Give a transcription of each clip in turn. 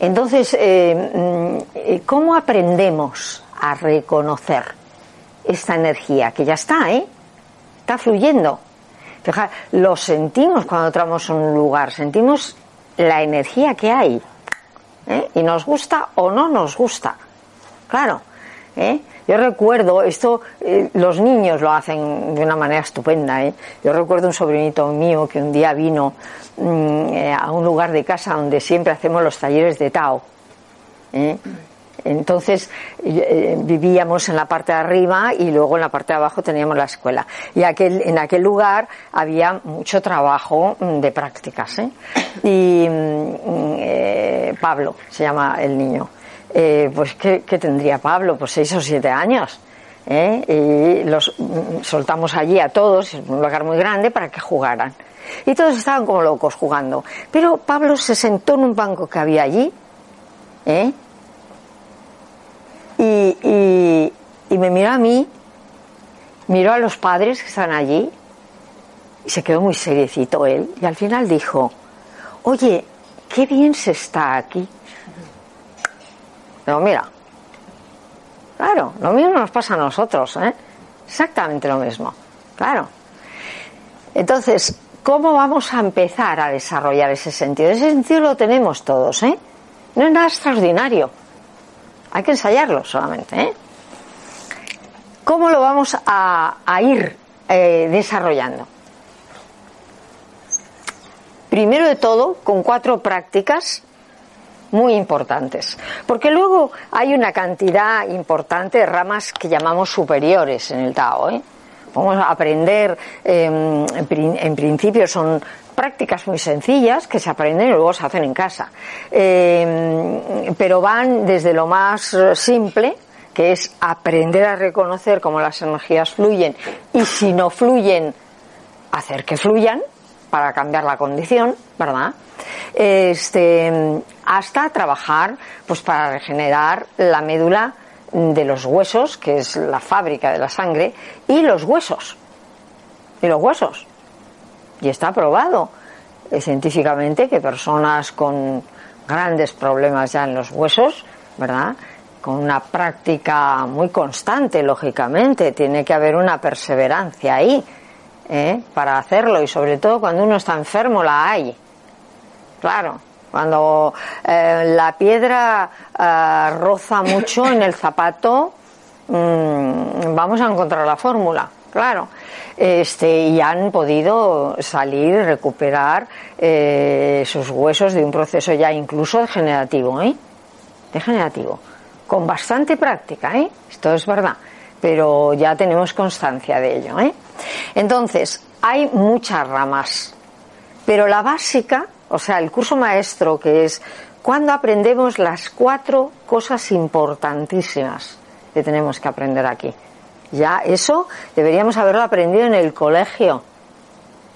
Entonces, eh, mm, ¿cómo aprendemos a reconocer esta energía? Que ya está, ¿eh? Está fluyendo. Fija, lo sentimos cuando entramos a un lugar, sentimos la energía que hay. ¿eh? Y nos gusta o no nos gusta. Claro. ¿eh? Yo recuerdo, esto eh, los niños lo hacen de una manera estupenda. ¿eh? Yo recuerdo un sobrinito mío que un día vino mm, eh, a un lugar de casa donde siempre hacemos los talleres de Tao. ¿eh? Entonces eh, vivíamos en la parte de arriba y luego en la parte de abajo teníamos la escuela. Y aquel, en aquel lugar había mucho trabajo mm, de prácticas. Y mm, eh, Pablo se llama el niño. Eh, pues ¿qué, tendría Pablo? Pues seis o siete años. ¿eh? Y los mm, soltamos allí a todos, en un lugar muy grande, para que jugaran. Y todos estaban como locos jugando. Pero Pablo se sentó en un banco que había allí, ¿eh? y, y, y me miró a mí, miró a los padres que están allí, y se quedó muy seriecito él, y al final dijo, oye, qué bien se está aquí. Digo, mira, claro, lo mismo nos pasa a nosotros, ¿eh? Exactamente lo mismo, claro. Entonces, ¿cómo vamos a empezar a desarrollar ese sentido? Ese sentido lo tenemos todos, ¿eh? No es nada extraordinario. Hay que ensayarlo solamente, ¿eh? ¿Cómo lo vamos a, a ir eh, desarrollando? Primero de todo, con cuatro prácticas muy importantes. Porque luego hay una cantidad importante de ramas que llamamos superiores en el Tao. ¿eh? Vamos aprender, eh, en, prin- en principio son prácticas muy sencillas que se aprenden y luego se hacen en casa. Eh, pero van desde lo más simple, que es aprender a reconocer cómo las energías fluyen y si no fluyen, hacer que fluyan para cambiar la condición, ¿verdad? Este, hasta trabajar pues para regenerar la médula de los huesos, que es la fábrica de la sangre, y los huesos. Y los huesos. Y está probado eh, científicamente que personas con grandes problemas ya en los huesos, ¿verdad? Con una práctica muy constante, lógicamente, tiene que haber una perseverancia ahí ¿eh? para hacerlo y sobre todo cuando uno está enfermo la hay. Claro, cuando eh, la piedra eh, roza mucho en el zapato, mm, vamos a encontrar la fórmula, claro. Este, y han podido salir recuperar eh, sus huesos de un proceso ya incluso degenerativo, ¿eh? Degenerativo. Con bastante práctica, ¿eh? Esto es verdad. Pero ya tenemos constancia de ello, ¿eh? Entonces, hay muchas ramas. Pero la básica, o sea, el curso maestro, que es cuando aprendemos las cuatro cosas importantísimas que tenemos que aprender aquí. Ya eso deberíamos haberlo aprendido en el colegio.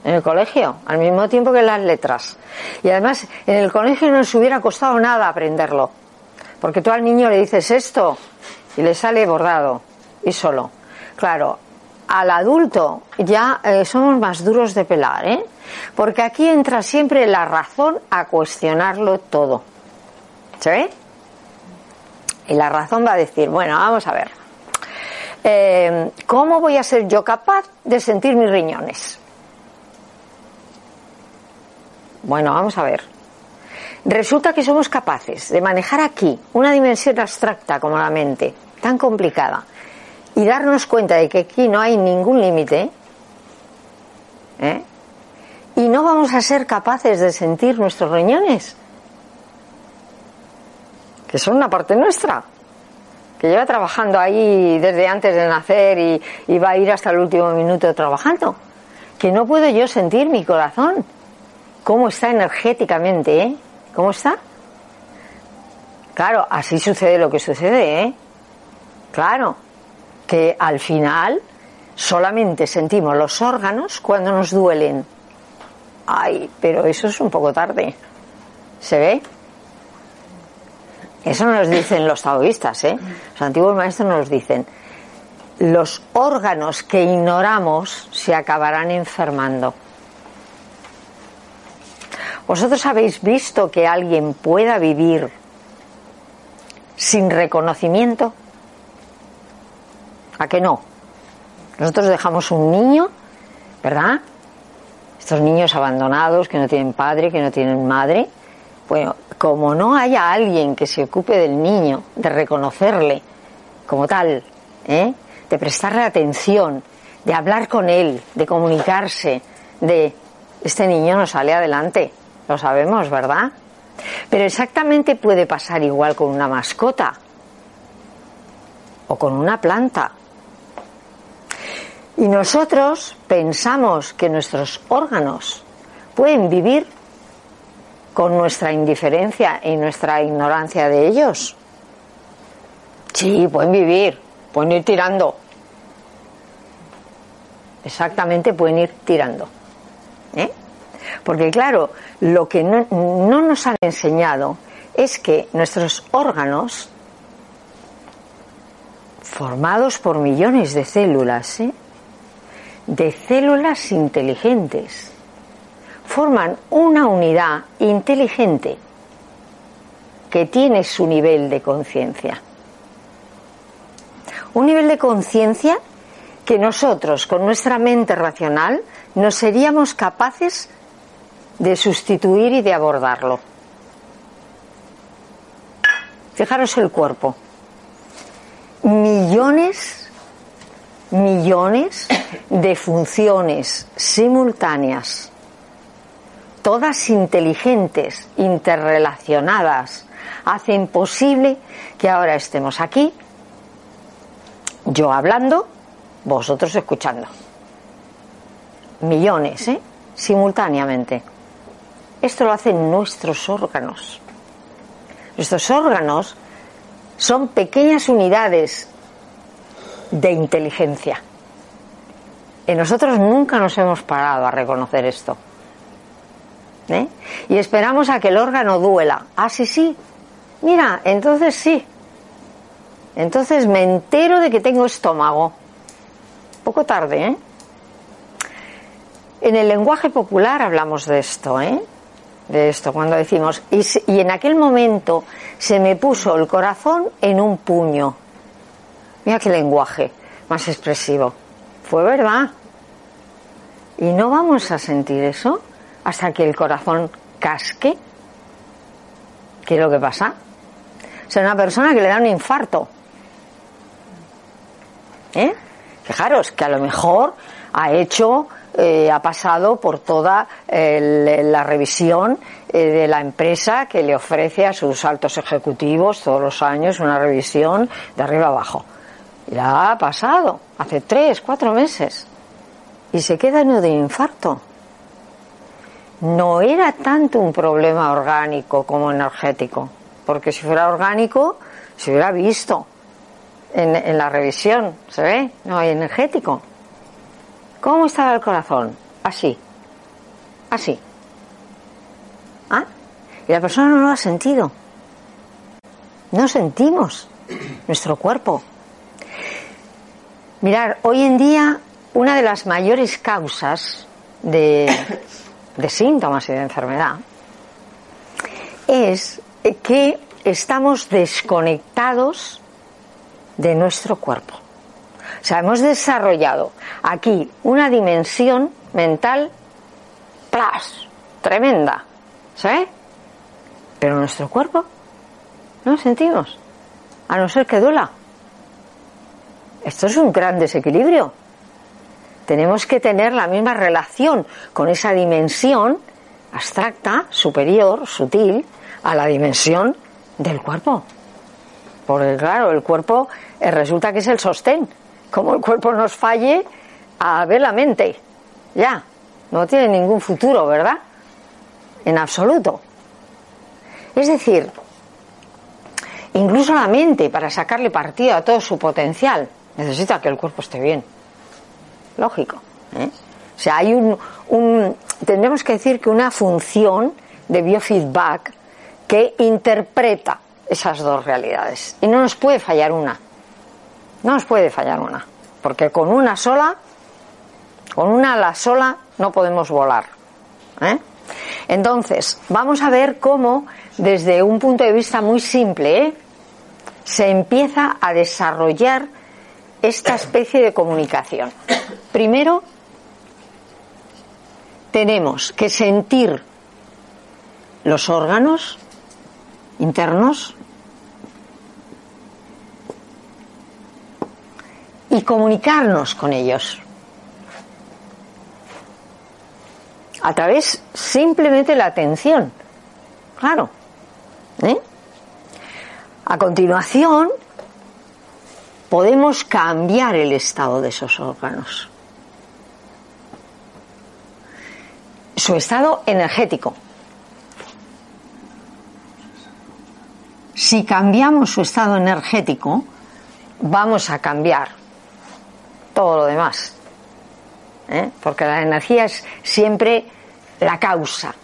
En el colegio, al mismo tiempo que las letras. Y además, en el colegio no nos hubiera costado nada aprenderlo. Porque tú al niño le dices esto y le sale bordado y solo. Claro, al adulto ya eh, somos más duros de pelar, ¿eh? Porque aquí entra siempre la razón a cuestionarlo todo. ¿Se ve? Y la razón va a decir, bueno, vamos a ver. Eh, ¿Cómo voy a ser yo capaz de sentir mis riñones? Bueno, vamos a ver. Resulta que somos capaces de manejar aquí una dimensión abstracta como la mente, tan complicada, y darnos cuenta de que aquí no hay ningún límite, ¿eh? Y no vamos a ser capaces de sentir nuestros riñones, que son una parte nuestra. que lleva trabajando ahí desde antes de nacer y, va a ir hasta el último minuto trabajando. Que no puedo yo sentir mi corazón. ¿Cómo está energéticamente, eh? ¿Cómo está? Claro, así sucede lo que sucede, ¿eh? Claro, que al final solamente sentimos los órganos cuando nos duelen. Ay, pero eso es un poco tarde. ¿Se ve? Eso nos dicen los taoístas, ¿eh? Los antiguos maestros nos dicen, los órganos que ignoramos se acabarán enfermando. ¿Vosotros habéis visto que alguien pueda vivir sin reconocimiento? ¿A qué no? Nosotros dejamos un niño, ¿verdad? Estos niños abandonados que no tienen padre, que no tienen madre. Bueno, como no haya alguien que se ocupe del niño, de reconocerle como tal, ¿eh? de prestarle atención, de hablar con él, de comunicarse, de este niño no sale adelante, lo sabemos, ¿verdad? Pero exactamente puede pasar igual con una mascota o con una planta. Y nosotros pensamos que nuestros órganos pueden vivir con nuestra indiferencia y nuestra ignorancia de ellos. Sí, pueden vivir, pueden ir tirando. Exactamente, pueden ir tirando. ¿Eh? Porque claro, lo que no, no, nos han enseñado es que nuestros órganos, formados por millones de células, ¿eh? De células inteligentes, forman una unidad inteligente que tiene su nivel de conciencia. Un nivel de conciencia que nosotros, con nuestra mente racional, no seríamos capaces de sustituir y de abordarlo. Fijaros el cuerpo. Millones, millones de funciones simultáneas, todas inteligentes, interrelacionadas, hacen posible que ahora estemos aquí, yo hablando, vosotros escuchando. Millones, ¿eh? Simultáneamente. Esto lo hacen nuestros órganos. Nuestros órganos son pequeñas unidades de inteligencia. Y nosotros nunca nos hemos parado a reconocer esto. ¿Eh? Y esperamos a que el órgano duela. Ah, sí, sí. Mira, entonces sí. Entonces me entero de que tengo estómago. Poco tarde, ¿eh? En el lenguaje popular hablamos de esto, ¿eh? De esto, cuando decimos, y, y en aquel momento se me puso el corazón en un puño. Mira qué lenguaje más expresivo. Fue verdad. Y no vamos a sentir eso hasta que el corazón casque. ¿Qué es lo que pasa? O sea, una persona que le da un infarto. ¿Eh? Fijaros que a lo mejor ha hecho, eh, ha pasado por toda la revisión eh, de la empresa que le ofrece a sus altos ejecutivos todos los años una revisión de arriba abajo. Y la ha pasado hace tres, cuatro meses. Y se queda en de infarto. No era tanto un problema orgánico como energético. Porque si fuera orgánico, se hubiera visto en, en la revisión. ¿Se ve? No hay energético. ¿Cómo estaba el corazón? Así. Así. ¿Ah? Y la persona no lo ha sentido. No sentimos nuestro cuerpo. Mirar, hoy en día una de las mayores causas de, síntomas y de enfermedad es que estamos desconectados de nuestro cuerpo. O sea, hemos desarrollado aquí una dimensión mental plas, tremenda, ¿sabes? Pero nuestro cuerpo no lo sentimos, a no ser que duela. Esto es un gran desequilibrio. Tenemos que tener la misma relación con esa dimensión abstracta, superior, sutil, a la dimensión del cuerpo. Porque claro, el cuerpo eh, resulta que es el sostén. Como el cuerpo nos falle, a ver la mente. Ya, no tiene ningún futuro, ¿verdad? En absoluto. Es decir, incluso la mente, para sacarle partido a todo su potencial, necesita que el cuerpo esté bien. Lógico. ¿eh? O sea, hay un, un, tendremos que decir que una función de biofeedback que interpreta esas dos realidades. Y no nos puede fallar una. No nos puede fallar una. Porque con una sola, con una ala sola, no podemos volar. ¿eh? Entonces, vamos a ver cómo, desde un punto de vista muy simple, ¿eh? se empieza a desarrollar esta especie de comunicación. Primero, tenemos que sentir los órganos internos y comunicarnos con ellos. A través simplemente la atención. Claro. ¿Eh? A continuación, podemos cambiar el estado de esos órganos. Su estado energético. Si cambiamos su estado energético, vamos a cambiar todo lo demás. ¿eh? Porque la energía es siempre la causa.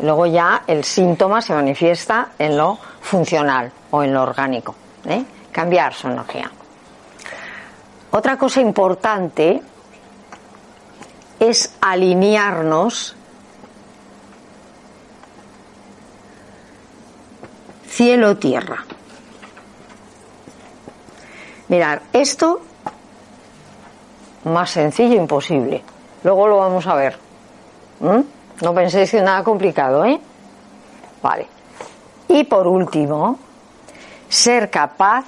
Luego ya el síntoma se manifiesta en lo funcional o en lo orgánico. ¿eh? Cambiar su energía. Otra cosa importante es alinearnos cielo-tierra. Mirar, esto más sencillo imposible. Luego lo vamos a ver. ¿Mm? No penséis que nada complicado, ¿eh? Vale. Y por último, ser capaz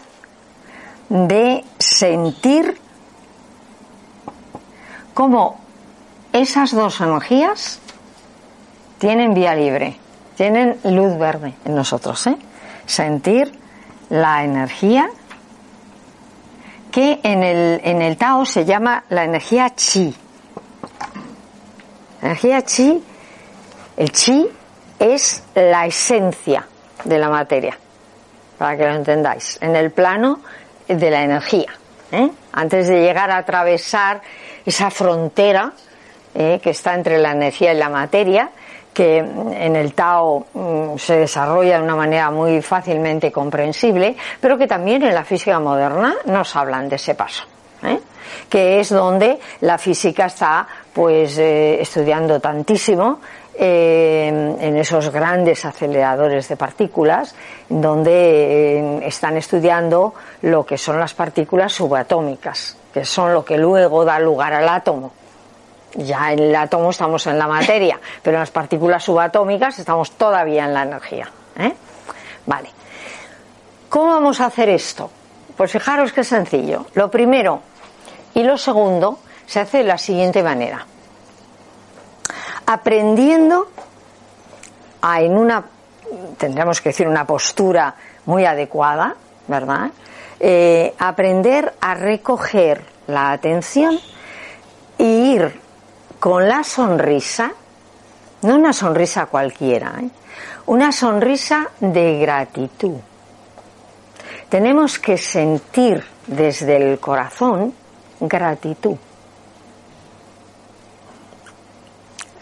de sentir cómo esas dos energías tienen vía libre, tienen luz verde en nosotros, ¿eh? Sentir la energía que en el, en el Tao se llama la energía chi. La energía chi, el chi es la esencia de la materia, para que lo entendáis, en el plano de la energía. ¿eh? Antes de llegar a atravesar esa frontera eh, que está entre la energía y la materia, que en el Tao mm, se desarrolla de una manera muy fácilmente comprensible, pero que también en la física moderna nos hablan de ese paso. ¿eh? que es donde la física está pues estudiando tantísimo en esos grandes aceleradores de partículas donde están estudiando lo que son las partículas subatómicas que son lo que luego da lugar al átomo ya en el átomo estamos en la materia, pero en las partículas subatómicas estamos todavía en la energía. ¿eh? Vale. ¿Cómo vamos a hacer esto? Pues fijaros que es sencillo. Lo primero y lo segundo se hace de la siguiente manera. Aprendiendo a en una, tendríamos que decir, una postura muy adecuada, ¿verdad? Eh, aprender a recoger la atención e ir con la sonrisa, no una sonrisa cualquiera, ¿eh? una sonrisa de gratitud. Tenemos que sentir desde el corazón gratitud.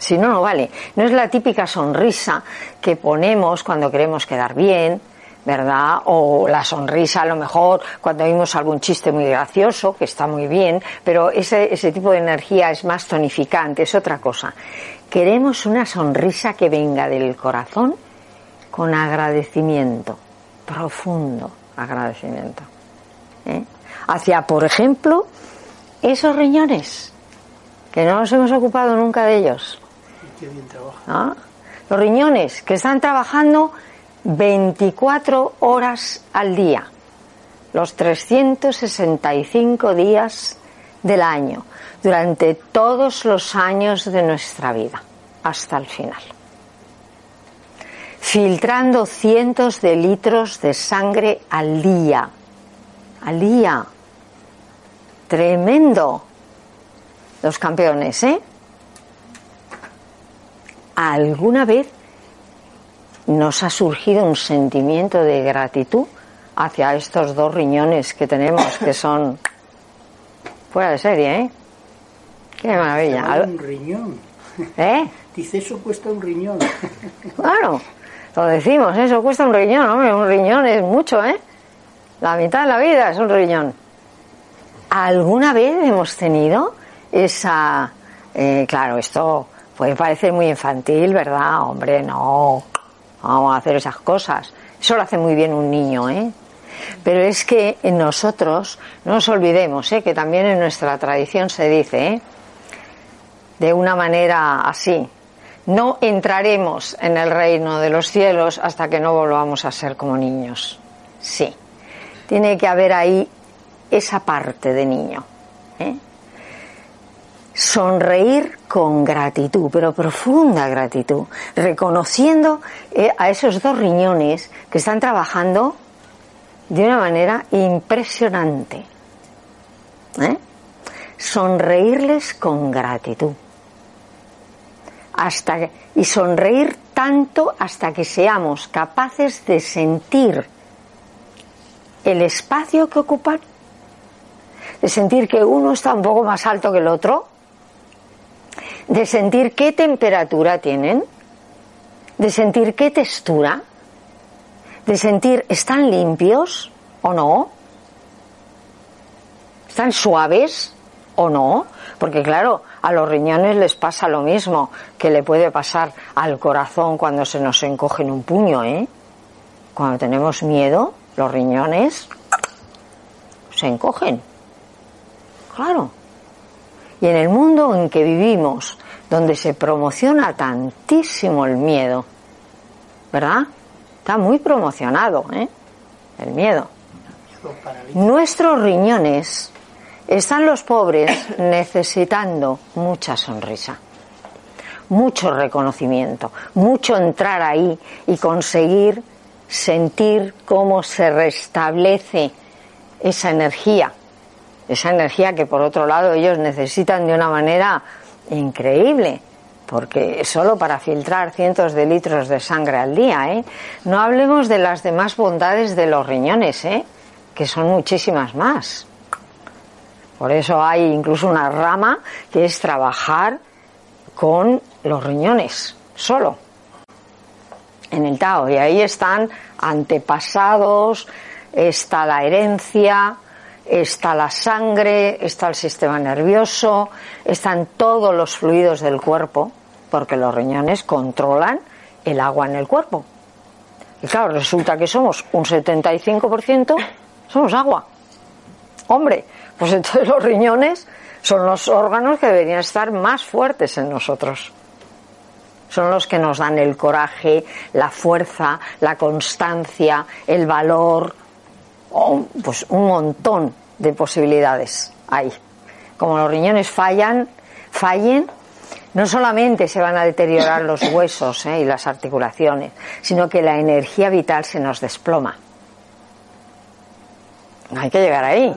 Si no, no vale. No es la típica sonrisa que ponemos cuando queremos quedar bien, ¿verdad? O la sonrisa a lo mejor cuando vimos algún chiste muy gracioso, que está muy bien, pero ese, tipo de energía es más tonificante, es otra cosa. Queremos una sonrisa que venga del corazón con agradecimiento, profundo agradecimiento. ¿eh? Hacia, por ejemplo, esos riñones, que no nos hemos ocupado nunca de ellos. ¿Ah? Los riñones que están trabajando 24 horas al día, los 365 días del año, durante todos los años de nuestra vida, hasta el final. filtrando cientos de litros de sangre al día. Al día. Tremendo. Los campeones, ¿eh? ¿Alguna vez nos ha surgido un sentimiento de gratitud hacia estos dos riñones que tenemos, que son fuera de serie, ¿eh? Qué maravilla. Un riñón. ¿Eh? Dice, eso cuesta un riñón. Claro, lo decimos, eso cuesta un riñón, hombre, un riñón es mucho, ¿eh? La mitad de la vida es un riñón. ¿Alguna vez hemos tenido esa... Eh, claro, esto puede parecer muy infantil, ¿verdad? Hombre, no, vamos a hacer esas cosas. Eso lo hace muy bien un niño, ¿eh? Pero es que nosotros, no nos olvidemos, ¿eh? que también en nuestra tradición se dice, ¿eh? de una manera así, no entraremos en el reino de los cielos hasta que no volvamos a ser como niños. Sí, tiene que haber ahí esa parte de niño. ¿eh? Sonreír con gratitud, pero profunda gratitud, reconociendo eh, a esos dos riñones que están trabajando de una manera impresionante. ¿eh? Sonreírles con gratitud. Hasta y sonreír tanto hasta que seamos capaces de sentir el espacio que ocupan, de sentir que uno está un poco más alto que el otro, de sentir qué temperatura tienen, de sentir qué textura, de sentir, ¿están limpios o no? ¿Están suaves o no? Porque claro, a los riñones les pasa lo mismo que le puede pasar al corazón cuando se nos encoge en un puño, ¿eh? Cuando tenemos miedo, los riñones se encogen. Claro. Y en el mundo en que vivimos, donde se promociona tantísimo el miedo, ¿verdad? Está muy promocionado, ¿eh? El miedo. Nuestros riñones están los pobres necesitando mucha sonrisa, mucho reconocimiento, mucho entrar ahí y conseguir sentir cómo se restablece esa energía, esa energía que por otro lado ellos necesitan de una manera increíble porque solo para filtrar cientos de litros de sangre al día, ¿eh? No hablemos de las demás bondades de los riñones, ¿eh? Que son muchísimas más. Por eso hay incluso una rama que es trabajar con los riñones, solo, en el Tao. Y ahí están antepasados, está la herencia, está la sangre, está el sistema nervioso, están todos los fluidos del cuerpo porque los riñones controlan el agua en el cuerpo. Y claro, resulta que somos un 75%, somos agua. Hombre, pues entonces los riñones son los órganos que deberían estar más fuertes en nosotros. Son los que nos dan el coraje, la fuerza, la constancia, el valor, pues un montón de posibilidades hay. Como los riñones fallan, fallen, no solamente se van a deteriorar los huesos eh, y las articulaciones, sino que la energía vital se nos desploma. Hay que llegar ahí.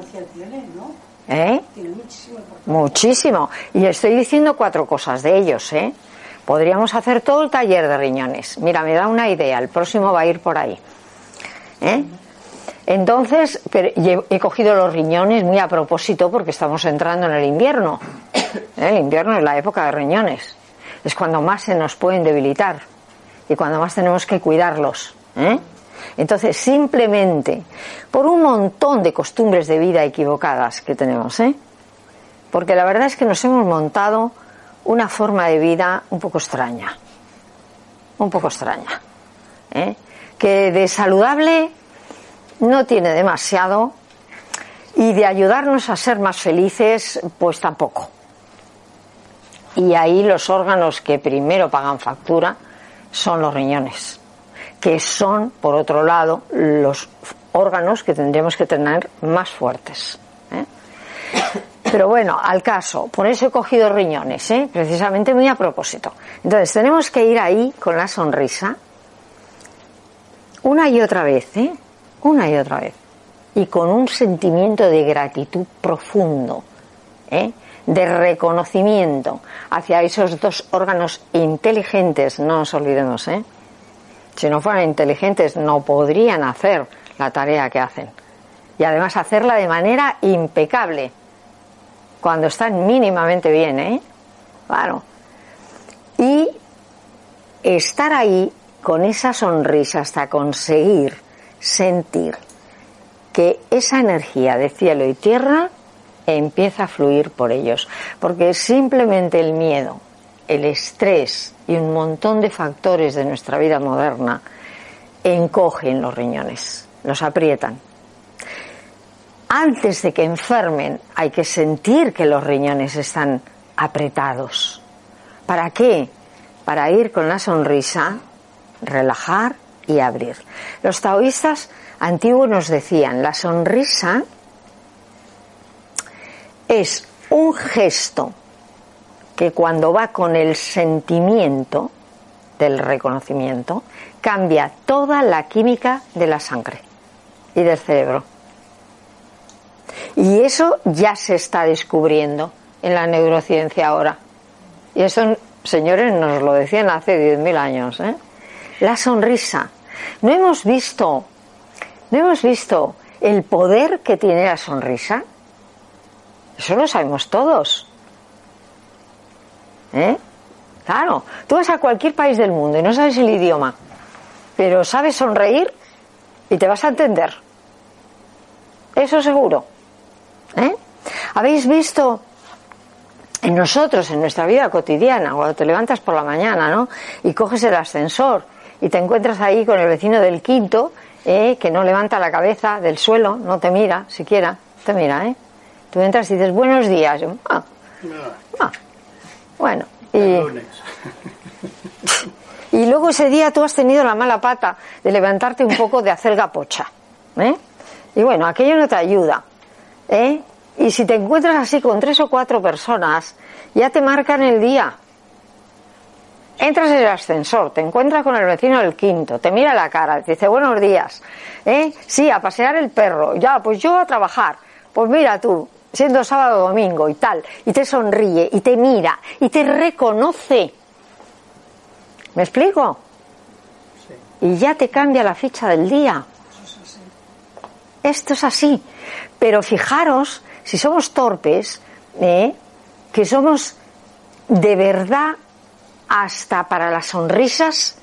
¿Eh? Muchísimo. Y estoy diciendo cuatro cosas de ellos. ¿eh? Podríamos hacer todo el taller de riñones. Mira, me da una idea. El próximo va a ir por ahí. ¿Eh? Entonces, he cogido los riñones muy a propósito porque estamos entrando en el invierno. El invierno es la época de riñones. Es cuando más se nos pueden debilitar y cuando más tenemos que cuidarlos. ¿eh? Entonces, simplemente por un montón de costumbres de vida equivocadas que tenemos, ¿eh? porque la verdad es que nos hemos montado una forma de vida un poco extraña, un poco extraña, ¿eh? que de saludable no tiene demasiado y de ayudarnos a ser más felices, pues tampoco. Y ahí los órganos que primero pagan factura son los riñones, que son, por otro lado, los órganos que tendríamos que tener más fuertes. ¿eh? Pero bueno, al caso, por eso he cogido riñones, ¿eh? precisamente muy a propósito. Entonces, tenemos que ir ahí con la sonrisa una y otra vez, ¿eh? Una y otra vez. Y con un sentimiento de gratitud profundo, ¿eh? de reconocimiento hacia esos dos órganos inteligentes, no nos olvidemos, ¿eh? Si no fueran inteligentes no podrían hacer la tarea que hacen. Y además hacerla de manera impecable, cuando están mínimamente bien, ¿eh? Claro. Y estar ahí con esa sonrisa hasta conseguir sentir que esa energía de cielo y tierra empieza a fluir por ellos. Porque simplemente el miedo, el estrés y un montón de factores de nuestra vida moderna encogen los riñones, los aprietan. Antes de que enfermen hay que sentir que los riñones están apretados. ¿Para qué? Para ir con la sonrisa, relajar y abrir. Los taoístas antiguos nos decían, la sonrisa es un gesto que cuando va con el sentimiento del reconocimiento, cambia toda la química de la sangre y del cerebro. Y eso ya se está descubriendo en la neurociencia ahora. Y eso, señores, nos lo decían hace 10.000 años. ¿eh? La sonrisa. No hemos visto, no hemos visto el poder que tiene la sonrisa. Eso lo sabemos todos. ¿Eh? Claro, tú vas a cualquier país del mundo y no sabes el idioma, pero sabes sonreír y te vas a entender. Eso seguro. ¿Eh? ¿Habéis visto en nosotros, en nuestra vida cotidiana, cuando te levantas por la mañana, ¿no? Y coges el ascensor y te encuentras ahí con el vecino del quinto, ¿eh? que no levanta la cabeza del suelo, no te mira siquiera, te mira, ¿eh? Tú entras y dices, buenos días. ah, ah, bueno, y, y luego ese día tú has tenido la mala pata de levantarte un poco de hacer gapocha. ¿eh? Y bueno, aquello no te ayuda. ¿eh? Y si te encuentras así con tres o cuatro personas, ya te marcan el día. Entras en el ascensor, te encuentras con el vecino del quinto, te mira la cara, te dice buenos días. ¿eh? Sí, a pasear el perro. Ya, pues yo a trabajar. Pues mira tú, siendo sábado o domingo y tal, y te sonríe, y te mira, y te reconoce. ¿Me explico? Y ya te cambia la ficha del día. Esto es así. Pero fijaros, si somos torpes, ¿eh? que somos de verdad, hasta para las sonrisas,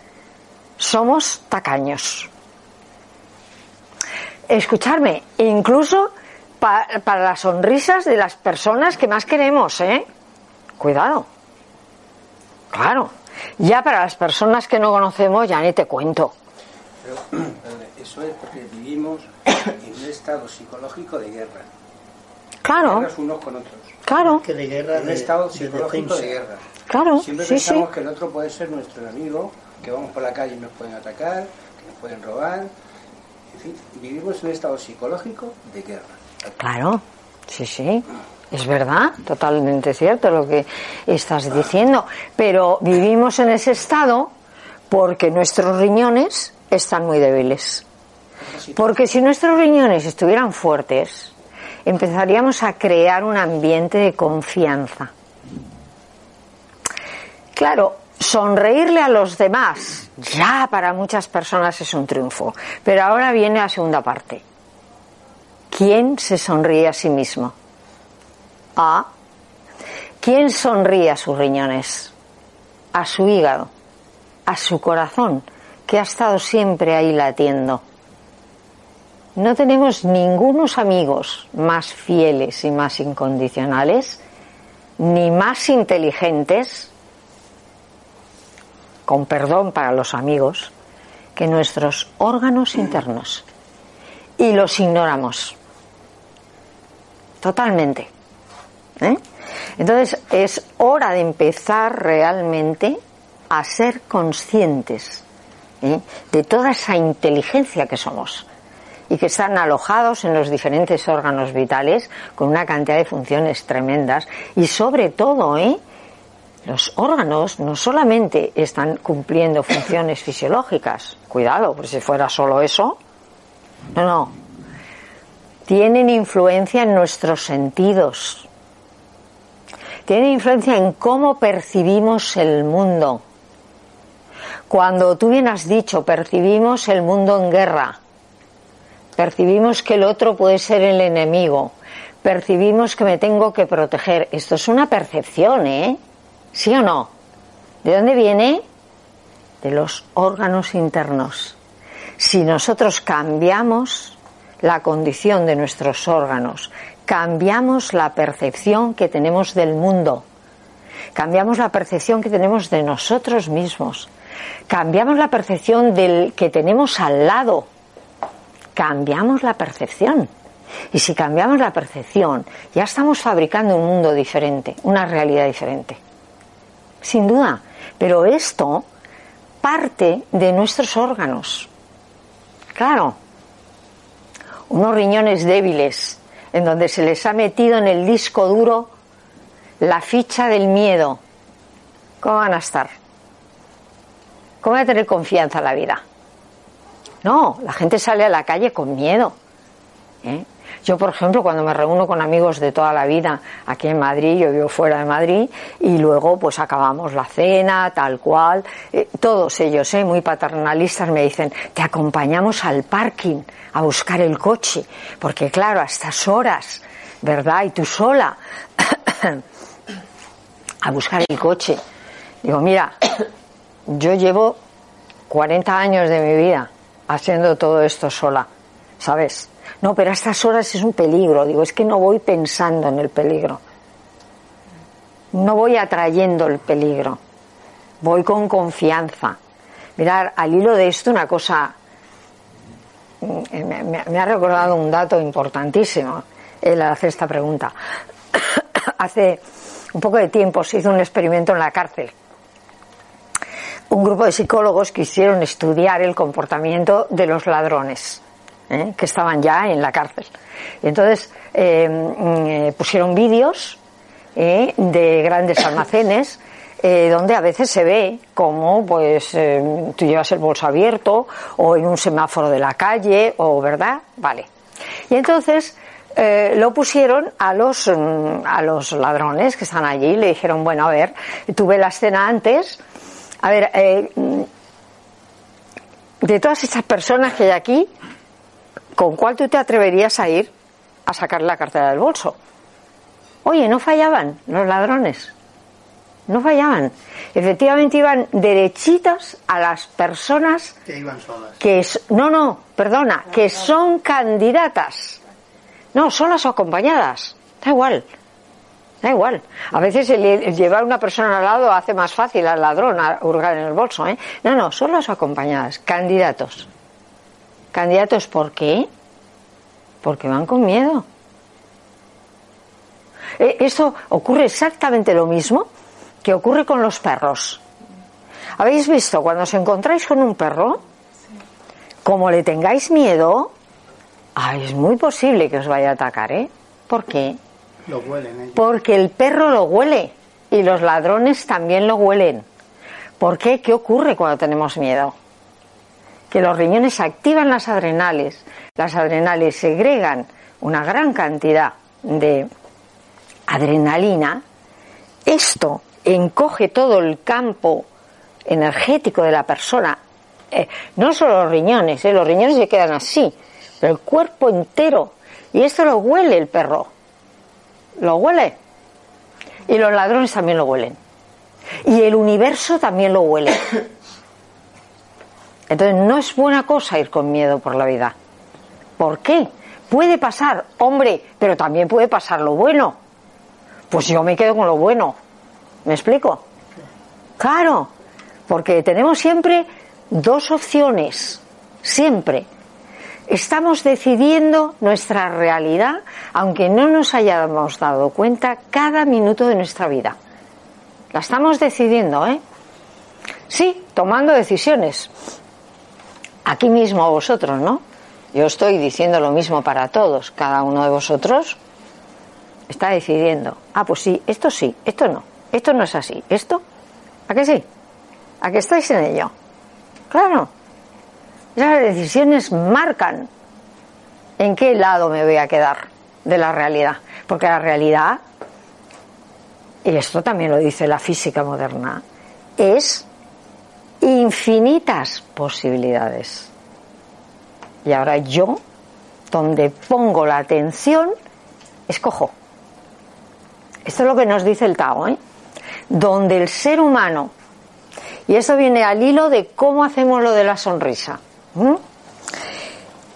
somos tacaños. Escucharme, incluso para las sonrisas de las personas que más queremos, ¿eh? Cuidado. Claro. Ya para las personas que no conocemos, ya ni te cuento. Pero, eso es porque vivimos en un estado psicológico de guerra. Claro. Guerras unos con otros. Claro. Que de guerra En un estado de psicológico de guerra. Claro. Siempre Sí, sí. pensamos que el otro puede ser nuestro enemigo, que vamos por la calle y nos pueden atacar, que nos pueden robar. En fin, vivimos en un estado psicológico de guerra. Claro. Sí, sí. Es verdad, totalmente cierto lo que estás diciendo. Pero vivimos en ese estado porque nuestros riñones están muy débiles. Porque si nuestros riñones estuvieran fuertes, empezaríamos a crear un ambiente de confianza. Claro, sonreírle a los demás ya para muchas personas es un triunfo. Pero ahora viene la segunda parte. ¿Quién se sonríe a sí mismo? ¿Ah? ¿Quién sonríe a sus riñones? A su hígado, a su corazón, que ha estado siempre ahí latiendo. No tenemos ningunos amigos más fieles y más incondicionales, ni más inteligentes, con perdón para los amigos, que nuestros órganos internos. Y los ignoramos. Totalmente. ¿eh? Entonces es hora de empezar realmente a ser conscientes ¿eh? de toda esa inteligencia que somos y que están alojados en los diferentes órganos vitales con una cantidad de funciones tremendas y sobre todo ¿eh? Los órganos no solamente están cumpliendo funciones fisiológicas, cuidado, porque si fuera solo eso, no, no, tienen influencia en nuestros sentidos, tienen influencia en cómo percibimos el mundo. Cuando tú bien has dicho, percibimos el mundo en guerra, percibimos que el otro puede ser el enemigo, percibimos que me tengo que proteger. Esto es una percepción, ¿eh? ¿Sí o no? ¿De dónde viene? De los órganos internos. Si nosotros cambiamos la condición de nuestros órganos, cambiamos la percepción que tenemos del mundo, cambiamos la percepción que tenemos de nosotros mismos, cambiamos la percepción del que tenemos al lado, cambiamos la percepción. Y si cambiamos la percepción, ya estamos fabricando un mundo diferente, una realidad diferente. Sin duda. Pero esto parte de nuestros órganos. Claro. Unos riñones débiles, en donde se les ha metido en el disco duro la ficha del miedo. ¿Cómo van a estar? ¿Cómo van a tener confianza en la vida? No, la gente sale a la calle con miedo. ¿eh? Yo, por ejemplo, cuando me reúno con amigos de toda la vida aquí en Madrid, yo vivo fuera de Madrid, y luego pues acabamos la cena, tal cual, eh, todos ellos, eh, muy paternalistas, me dicen, te acompañamos al parking a buscar el coche, porque claro, a estas horas, ¿verdad? Y tú sola, a buscar el coche. Digo, mira, yo llevo 40 años de mi vida haciendo todo esto sola, ¿sabes? No, pero a estas horas es un peligro. Digo, es que no voy pensando en el peligro. No voy atrayendo el peligro. Voy con confianza. Mirar, al hilo de esto, una cosa. Mm, me, ha recordado un dato importantísimo el hacer esta pregunta. Hace un poco de tiempo se hizo un experimento en la cárcel. Un grupo de psicólogos quisieron estudiar el comportamiento de los ladrones ¿eh? que estaban ya en la cárcel. Y entonces eh, mm, eh, pusieron vídeos de grandes almacenes donde a veces se ve como pues tú llevas el bolso abierto o en un semáforo de la calle o verdad vale y entonces lo pusieron a los mm, a los ladrones que están allí le dijeron bueno a ver tuve la escena antes a ver mm, de todas estas personas que hay aquí ¿con cuál tú te atreverías a ir a sacar la cartera del bolso? Oye, no fallaban los ladrones. No fallaban. Efectivamente iban derechitas a las personas que iban solas. Que no, no, perdona, que son candidatas. No, solas o acompañadas. Da igual. Da igual. A veces el llevar una persona al lado hace más fácil al ladrón a hurgar en el bolso, ¿eh? No, no, solas o acompañadas, candidatos. Candidatos, ¿por qué? Porque van con miedo. E, Esto ocurre exactamente lo mismo que ocurre con los perros. ¿Habéis visto cuando os encontráis con un perro? Como le tengáis miedo, es muy posible que os vaya a atacar, ¿eh? ¿Por qué? Lo huelen ellos. Porque el perro lo huele y los ladrones también lo huelen. ¿Por qué? ¿Qué ocurre cuando tenemos miedo? Que los riñones activan las adrenales, las adrenales segregan una gran cantidad de adrenalina, esto encoge todo el campo energético de la persona, eh, no solo los riñones, eh, los riñones se quedan así, pero el cuerpo entero, y esto lo huele el perro, lo huele, y los ladrones también lo huelen, y el universo también lo huele. Entonces no es buena cosa ir con miedo por la vida. ¿Por qué? Puede pasar, hombre, pero también puede pasar lo bueno. Pues yo me quedo con lo bueno. ¿Me explico? Claro, porque tenemos siempre dos opciones, siempre. Estamos decidiendo nuestra realidad, aunque no nos hayamos dado cuenta cada minuto de nuestra vida. La estamos decidiendo, ¿eh? Sí, tomando decisiones aquí mismo a vosotros, ¿no? Yo estoy diciendo lo mismo para todos, cada uno de vosotros está decidiendo, ah, pues sí, esto sí, esto no. Esto no es así. ¿Esto? ¿A qué sí? ¿A qué estáis en ello? Claro. Esas decisiones marcan en qué lado me voy a quedar de la realidad. Porque la realidad, y esto también lo dice la física moderna, es infinitas posibilidades. Y ahora yo, donde pongo la atención, escojo. Esto es lo que nos dice el Tao, ¿eh? Donde el ser humano, y esto viene al hilo de cómo hacemos lo de la sonrisa.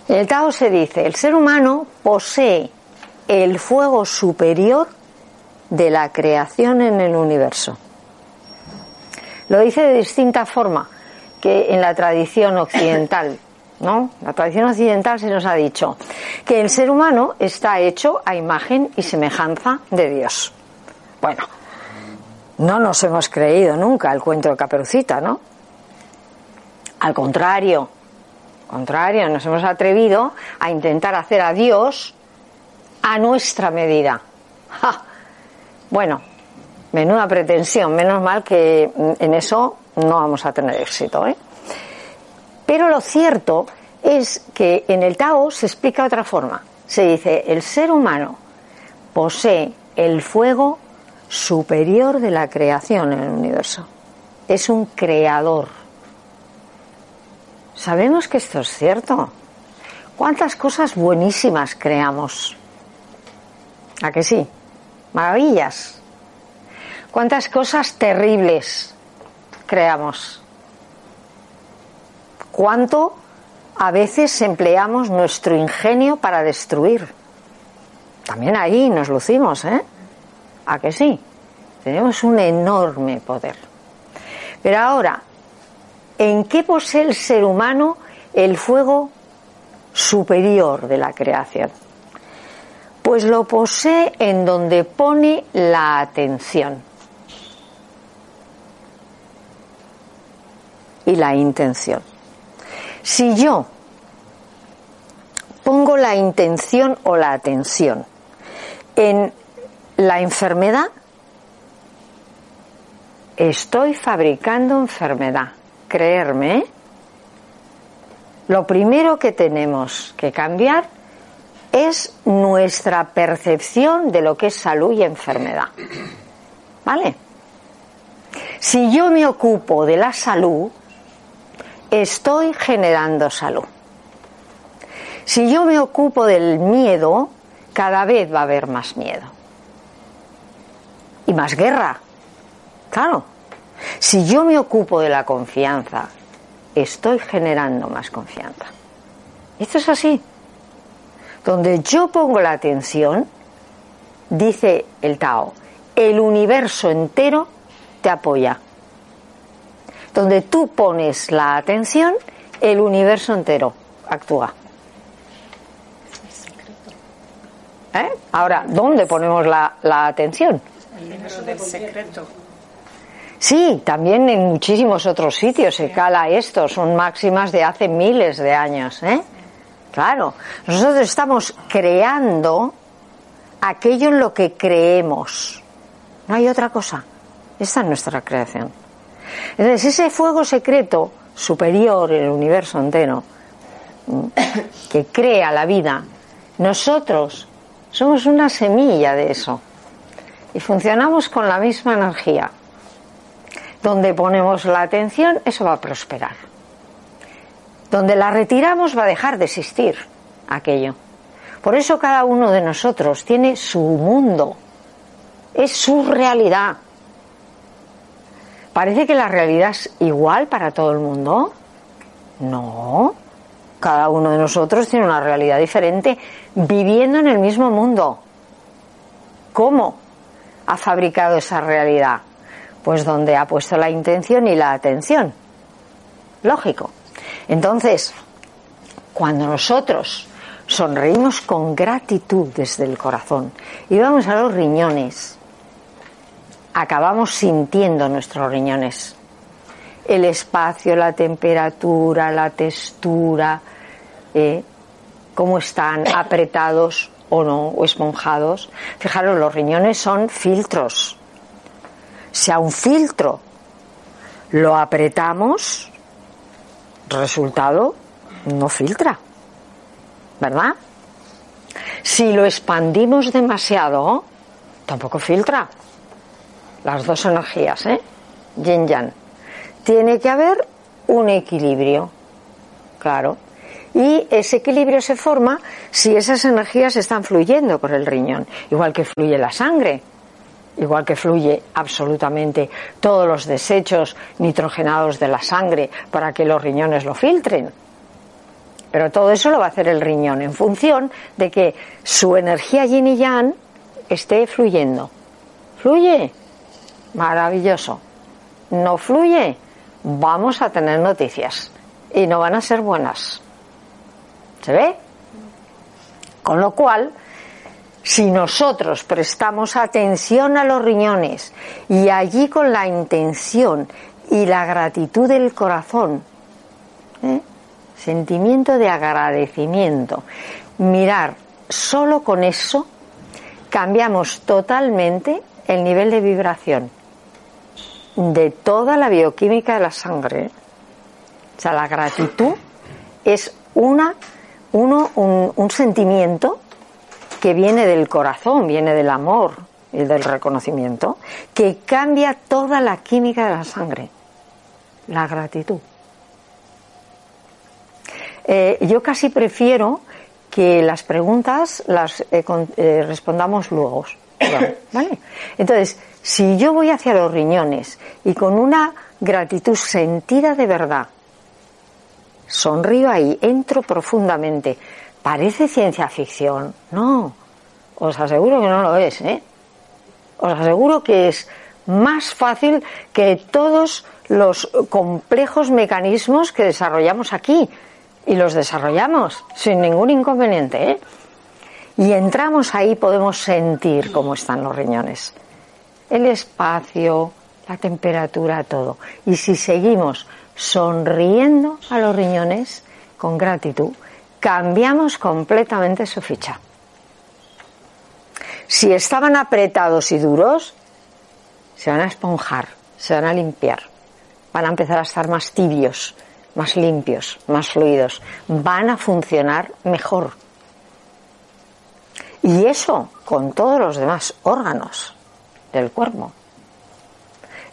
El Tao se dice, el ser humano posee el fuego superior de la creación en el universo. Lo dice de distinta forma que en la tradición occidental. ¿No? La tradición occidental se nos ha dicho que el ser humano está hecho a imagen y semejanza de Dios. Bueno, no nos hemos creído nunca el cuento de Caperucita, ¿no? Al contrario, contrario, nos hemos atrevido a intentar hacer a Dios a nuestra medida. Bueno, menuda pretensión, menos mal que en eso no vamos a tener éxito. ¿eh? Pero lo cierto es que en el Tao se explica de otra forma. Se dice, el ser humano posee el fuego superior de la creación en el universo. Es un creador. Sabemos que esto es cierto. ¿Cuántas cosas buenísimas creamos? ¿A que sí? Maravillas. ¿Cuántas cosas terribles creamos? ¿Cuánto a veces empleamos nuestro ingenio para destruir? También ahí nos lucimos, ¿eh? ¿A que sí? Tenemos un enorme poder. Pero ahora, ¿en qué posee el ser humano el fuego superior de la creación? Pues lo posee en donde pone la atención y la intención. Si yo pongo la intención o la atención en la enfermedad, estoy fabricando enfermedad. Creerme, ¿eh? lo primero que tenemos que cambiar es nuestra percepción de lo que es salud y enfermedad. ¿Vale? Si yo me ocupo de la salud, estoy generando salud. Si yo me ocupo del miedo, cada vez va a haber más miedo. Y más guerra. Claro. Si yo me ocupo de la confianza, estoy generando más confianza. Esto es así. Donde yo pongo la atención, dice el Tao, el universo entero te apoya. Donde tú pones la atención, el universo entero actúa. ¿Eh? Ahora, ¿dónde ponemos la, atención? El del secreto. Sí, también en muchísimos otros sitios se cala esto, son máximas de hace miles de años. ¿eh? Claro, nosotros estamos creando aquello en lo que creemos. No hay otra cosa. Esta es nuestra creación. Entonces, ese fuego secreto superior en el universo entero, que crea la vida, nosotros somos una semilla de eso. Y funcionamos con la misma energía. Donde ponemos la atención, eso va a prosperar. Donde la retiramos va a dejar de existir aquello. Por eso cada uno de nosotros tiene su mundo, es su realidad. ¿Parece que la realidad es igual para todo el mundo? No. Cada uno de nosotros tiene una realidad diferente viviendo en el mismo mundo. ¿Cómo ha fabricado esa realidad? Pues donde ha puesto la intención y la atención. Lógico. Entonces, cuando nosotros sonreímos con gratitud desde el corazón y vamos a los riñones, acabamos sintiendo nuestros riñones. El espacio, la temperatura, la textura, eh, cómo están apretados o no, o esponjados. Fijaros, los riñones son filtros. sea un filtro. Lo apretamos, resultado, no filtra. ¿Verdad? Si lo expandimos demasiado, tampoco filtra. Las dos energías, ¿eh? Yin Yang. Tiene que haber un equilibrio. Claro. Y ese equilibrio se forma si esas energías están fluyendo por el riñón, igual que fluye la sangre, igual que fluye absolutamente todos los desechos nitrogenados de la sangre para que los riñones lo filtren. Pero todo eso lo va a hacer el riñón en función de que su energía yin y yang esté fluyendo. ¿Fluye? Maravilloso. ¿No fluye? Vamos a tener noticias. Y no van a ser buenas. ¿Se ve? Con lo cual, si nosotros prestamos atención a los riñones y allí con la intención y la gratitud del corazón, ¿eh? sentimiento de agradecimiento, mirar solo con eso, cambiamos totalmente el nivel de vibración de toda la bioquímica de la sangre. O sea, la gratitud es una uno, un, sentimiento que viene del corazón, viene del amor y del reconocimiento, que cambia toda la química de la sangre, la gratitud. Eh, yo casi prefiero que las preguntas las eh, eh, respondamos luego. ¿vale? Entonces, si yo voy hacia los riñones y con una gratitud sentida de verdad, sonrío ahí, entro profundamente. Parece ciencia ficción. No, os aseguro que no lo es, ¿eh? Os aseguro que es más fácil que todos los complejos mecanismos que desarrollamos aquí. Y los desarrollamos sin ningún inconveniente, ¿eh? Y entramos ahí, podemos sentir cómo están los riñones. El espacio, la temperatura, todo. Y si seguimos sonriendo a los riñones con gratitud, cambiamos completamente su ficha. Si estaban apretados y duros, se van a esponjar, se van a limpiar, van a empezar a estar más tibios, más limpios, más fluidos, van a funcionar mejor. Y eso con todos los demás órganos del cuerpo.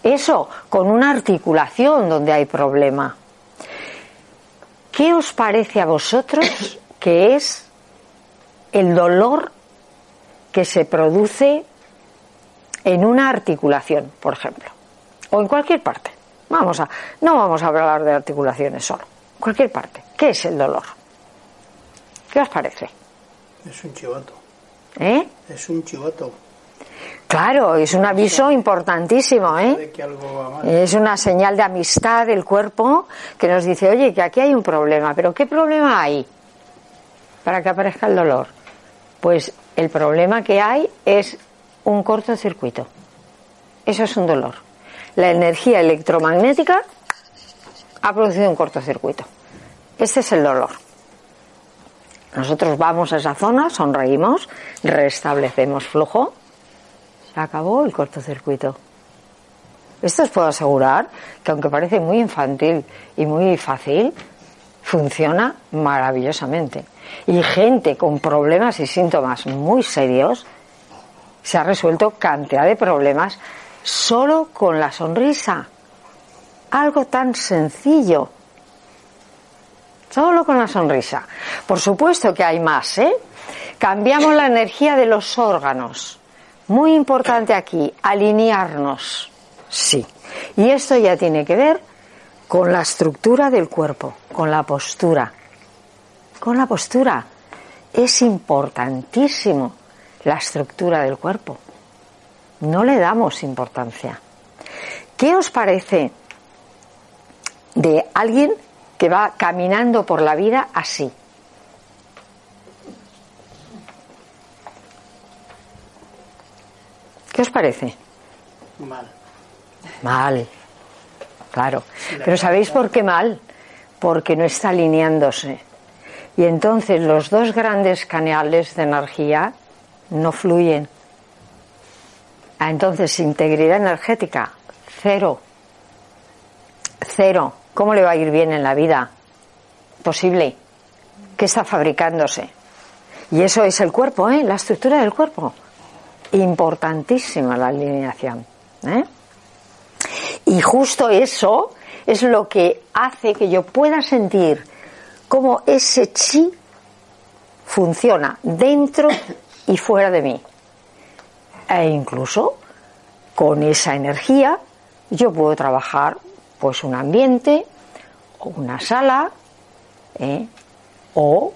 Eso con una articulación donde hay problema. ¿Qué os parece a vosotros que es el dolor que se produce en una articulación, por ejemplo? O en cualquier parte. Vamos a, no vamos a hablar de articulaciones solo. Cualquier parte. ¿Qué es el dolor? ¿Qué os parece? Es un chivato. ¿Eh? Es un chivato. Claro, es un aviso importantísimo, ¿eh? Es una señal de amistad del cuerpo que nos dice, oye, que aquí hay un problema, pero ¿qué problema hay para que aparezca el dolor? Pues el problema que hay es un cortocircuito. Eso es un dolor. La energía electromagnética ha producido un cortocircuito. Este es el dolor. Nosotros vamos a esa zona, sonreímos, restablecemos flujo se acabó el cortocircuito. Esto os puedo asegurar que aunque parece muy infantil y muy fácil, funciona maravillosamente. Y gente con problemas y síntomas muy serios se ha resuelto cantidad de problemas solo con la sonrisa. Algo tan sencillo. Solo con la sonrisa. Por supuesto que hay más, ¿eh? Cambiamos la energía de los órganos. Muy importante aquí, alinearnos. Sí. Y esto ya tiene que ver con la estructura del cuerpo, con la postura. Con la postura. Es importantísimo la estructura del cuerpo. No le damos importancia. ¿Qué os parece de alguien que va caminando por la vida así? ¿Qué os parece? Mal. Mal, claro. Pero ¿sabéis por qué mal? Porque no está alineándose. Y entonces los dos grandes canales de energía no fluyen. Ah, entonces integridad energética cero. Cero. ¿Cómo le va a ir bien en la vida? Posible. ¿Qué está fabricándose? Y eso es el cuerpo, ¿eh? La estructura del cuerpo. Importantísima la alineación. ¿eh? Y justo eso es lo que hace que yo pueda sentir cómo ese chi funciona dentro y fuera de mí. E incluso con esa energía yo puedo trabajar pues un ambiente o una sala ¿eh? o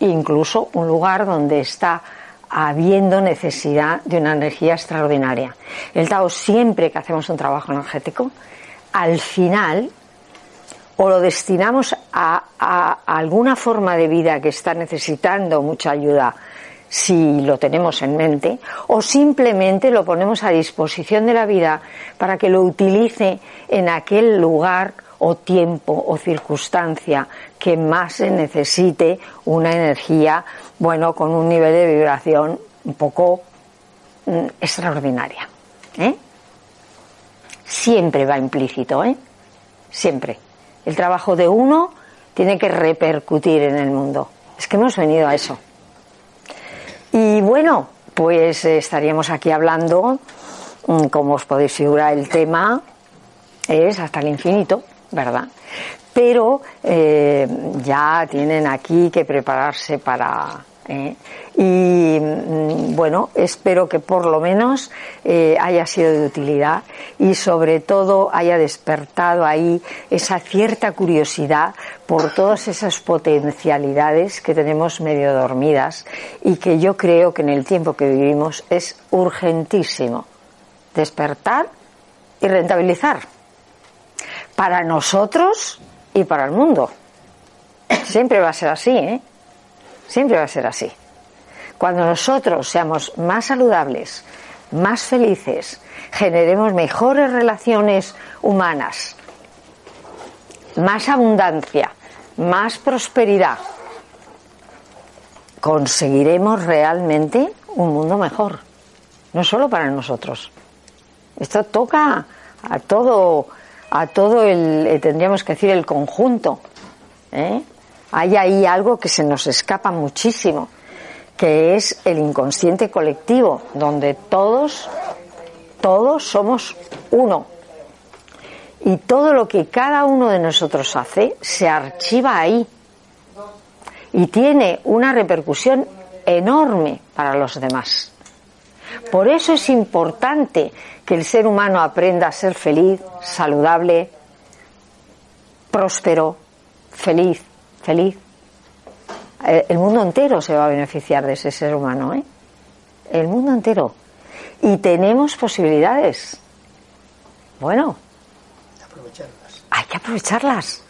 incluso un lugar donde está habiendo necesidad de una energía extraordinaria. El Tao siempre que hacemos un trabajo energético, al final o lo destinamos a, a, alguna forma de vida que está necesitando mucha ayuda si lo tenemos en mente, o simplemente lo ponemos a disposición de la vida para que lo utilice en aquel lugar o tiempo o circunstancia que más se necesite una energía, bueno, con un nivel de vibración un poco mm, extraordinaria. ¿eh? Siempre va implícito, ¿eh? Siempre. El trabajo de uno tiene que repercutir en el mundo. Es que hemos venido a eso. Y bueno, pues estaríamos aquí hablando, mm, como os podéis figurar, el tema es hasta el infinito. ¿verdad? Pero eh, ya tienen aquí que prepararse para... ¿eh? Y mm, bueno, espero que por lo menos eh, haya sido de utilidad y sobre todo haya despertado ahí esa cierta curiosidad por todas esas potencialidades que tenemos medio dormidas y que yo creo que en el tiempo que vivimos es urgentísimo despertar y rentabilizar para nosotros y para el mundo. Siempre va a ser así, ¿eh? Siempre va a ser así. Cuando nosotros seamos más saludables, más felices, generemos mejores relaciones humanas, más abundancia, más prosperidad, conseguiremos realmente un mundo mejor. No solo para nosotros. Esto toca a todo a todo el, eh, tendríamos que decir, el conjunto. ¿eh? Hay ahí algo que se nos escapa muchísimo, que es el inconsciente colectivo, donde todos, todos somos uno. Y todo lo que cada uno de nosotros hace se archiva ahí. Y tiene una repercusión enorme para los demás. Por eso es importante que el ser humano aprenda a ser feliz, saludable, próspero, feliz, feliz. Eh, el mundo entero se va a beneficiar de ese ser humano, ¿eh? El mundo entero. Y tenemos posibilidades. Bueno. Aprovecharlas. Hay que aprovecharlas.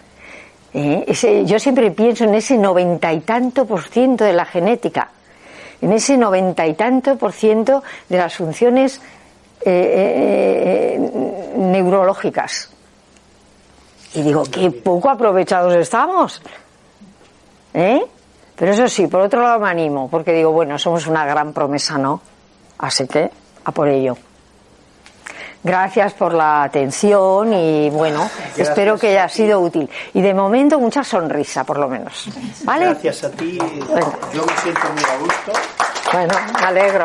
¿Eh? yo siempre pienso en ese noventa y tanto por ciento de la genética en ese noventa y tanto por ciento de las funciones eh, eh, eh, neurológicas. Y digo, qué poco aprovechados estamos. ¿Eh? Pero eso sí, por otro lado me animo, porque digo, bueno, somos una gran promesa, ¿no? Así que, a por ello. Gracias por la atención y bueno, espero que haya sido útil. Y de momento mucha sonrisa, por lo menos. ¿Vale? Gracias a ti. Yo me siento muy a gusto. Bueno, me alegro.